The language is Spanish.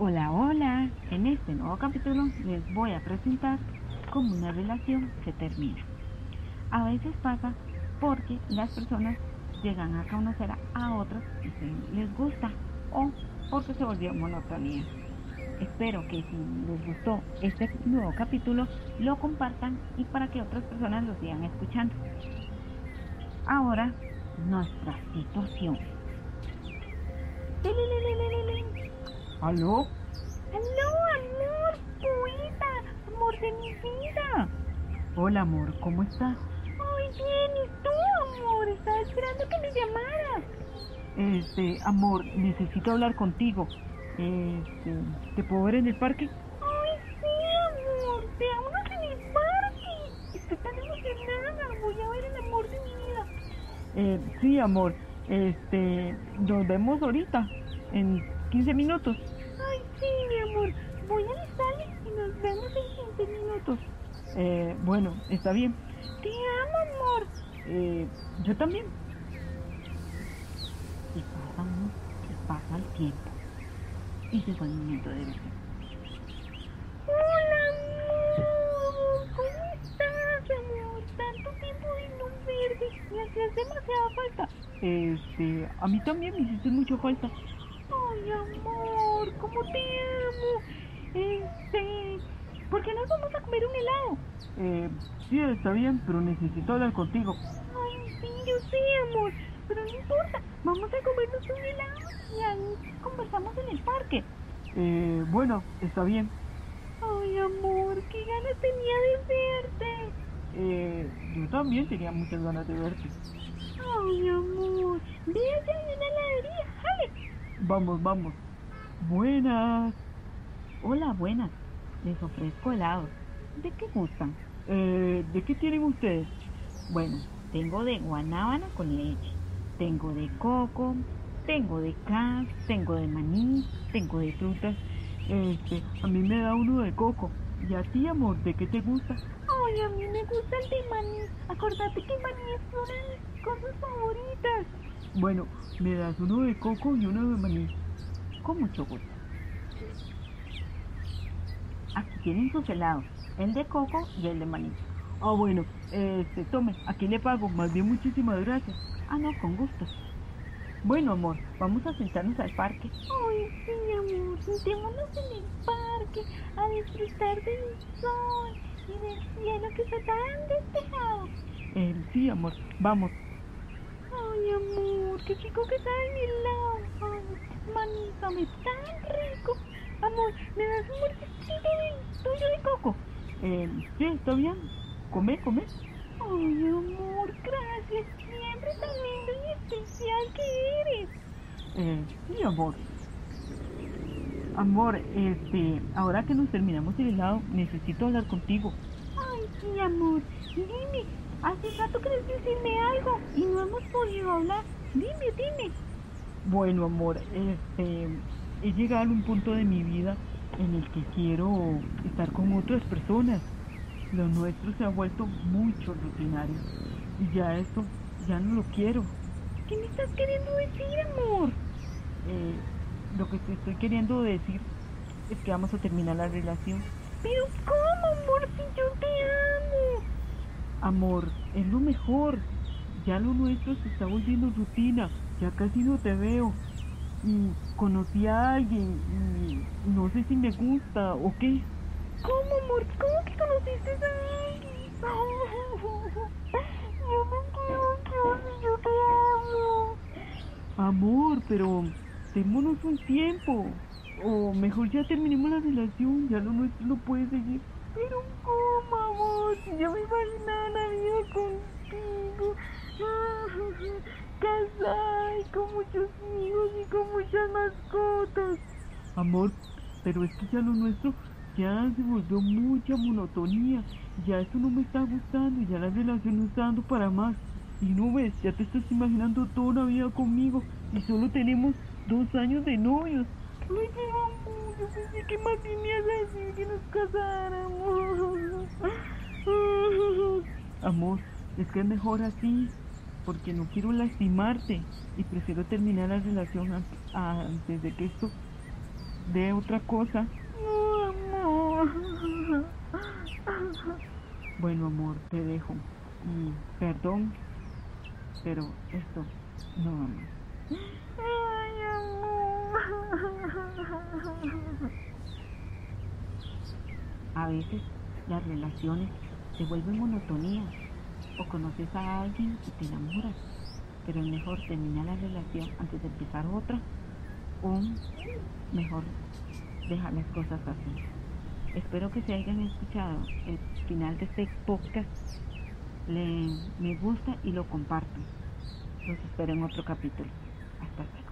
Hola, hola. En este nuevo capítulo les voy a presentar cómo una relación se termina. A veces pasa porque las personas llegan a conocer a otros y les gusta o porque se volvió monotonía. Espero que si les gustó este nuevo capítulo lo compartan y para que otras personas lo sigan escuchando. Ahora, nuestra situación. ¿Aló? ¡Aló, amor! ¡Poeta! ¡Amor de mi vida! Hola, amor, ¿cómo estás? ¡Ay, bien! ¿Y tú, amor? Estaba esperando que me llamaras. Este, amor, necesito hablar contigo. Este, ¿te puedo ver en el parque? ¡Ay, sí, amor! ¡Veámonos en el parque! Estoy tan emocionada. Voy a ver el amor de mi vida. Eh, sí, amor. Este, nos vemos ahorita, en 15 minutos. ¡Ay, sí, mi amor! Voy a avisarle y nos vemos en 15 minutos. Eh, bueno, está bien. ¡Te amo, amor! Eh, yo también. Y pasa y pasa el tiempo. Y llegó el momento de verse. ¡Hola, amor! ¿Cómo estás, amor? Tanto tiempo de no verte. Me hacías demasiada falta. Este, a mí también me hiciste mucha falta. Ay, amor, cómo te amo. Este, ¿por qué no vamos a comer un helado? Eh, sí, está bien, pero necesito hablar contigo. Ay, sí, yo sé, amor, pero no importa. Vamos a comernos un helado y ahí conversamos en el parque. Eh, bueno, está bien. Ay, amor, qué ganas tenía de verte. Eh, yo también tenía muchas ganas de verte. Ay, amor, ve allá en la heladería, ¡jale! Vamos, vamos. Buenas. Hola, buenas. Les ofrezco helados. ¿De qué gustan? Eh, ¿de qué tienen ustedes? Bueno, tengo de guanábana con leche, tengo de coco, tengo de cas, tengo de maní, tengo de frutas. Este, a mí me da uno de coco. ¿Y a ti, amor, de qué te gusta? Ay, a mí me gusta el de maní. Acordate que el maní es una de mis cosas favoritas. Bueno, me das uno de coco y uno de maní. Con mucho gusto. Aquí tienen sus helados, el de coco y el de maní. Ah, bueno, este, tome, aquí le pago. Más bien, muchísimas gracias. Ah, no, con gusto. Bueno, amor, vamos a sentarnos al parque. Ay, sí, amor, sentémonos en el parque a disfrutar del sol y del cielo que está tan despejado. Eh, sí, amor, vamos. Ay, amor, qué chico que está en el lado. Ay, manita, me tan rico. Amor, ¿me das un mordisquito de tuyo de coco? Eh, sí, está bien. Come, come. Ay, amor, gracias. Siempre tan lindo y especial que eres. Eh, sí, amor. Amor, este, ahora que nos terminamos el helado, necesito hablar contigo. Ay, sí, amor. Dime, hace rato querés decirme algo y no hemos podido hablar. Dime, dime. Bueno, amor, este, he llegado a un punto de mi vida en el que quiero estar con otras personas. Lo nuestro se ha vuelto mucho rutinario y ya esto, ya no lo quiero. ¿Qué me estás queriendo decir, amor? Eh, lo que te estoy queriendo decir es que vamos a terminar la relación. Pero ¿cómo, amor, si yo te amo? Amor, es lo mejor. Ya lo nuestro se está volviendo rutina. Ya casi no te veo. Y conocí a alguien y no sé si me gusta o qué. ¿Cómo, amor? ¿Cómo que conociste a alguien? Yo me si yo te amo. Amor, pero démonos un tiempo. O mejor ya terminemos la relación. Ya lo nuestro no puede seguir. Pero ¿cómo, amor? Yo me imaginaba la vida contigo. Casada y con muchos hijos y con muchas mascotas. Amor, pero es que ya lo nuestro ya se volvió mucha monotonía. Ya eso no me está gustando. Ya la relación no está dando para más. Y no ves, ya te estás imaginando toda una vida conmigo. Y solo tenemos dos años de novios. Ay, pero yo pensé que más bien me ibas a decir que nos casáramos. Amor, es que es mejor así. Porque no quiero lastimarte. Y prefiero terminar la relación an- antes de que esto de otra cosa. No, amor. Bueno, amor, te dejo. Mm, perdón, pero esto no va más. Ay, amor. A veces las relaciones se vuelven monotonía o conoces a alguien y te enamoras, pero es mejor terminar la relación antes de empezar otra o mejor dejar las cosas así. Espero que se hayan escuchado el final de este podcast. Le, me gusta y lo comparto. Los espero en otro capítulo. Hasta luego.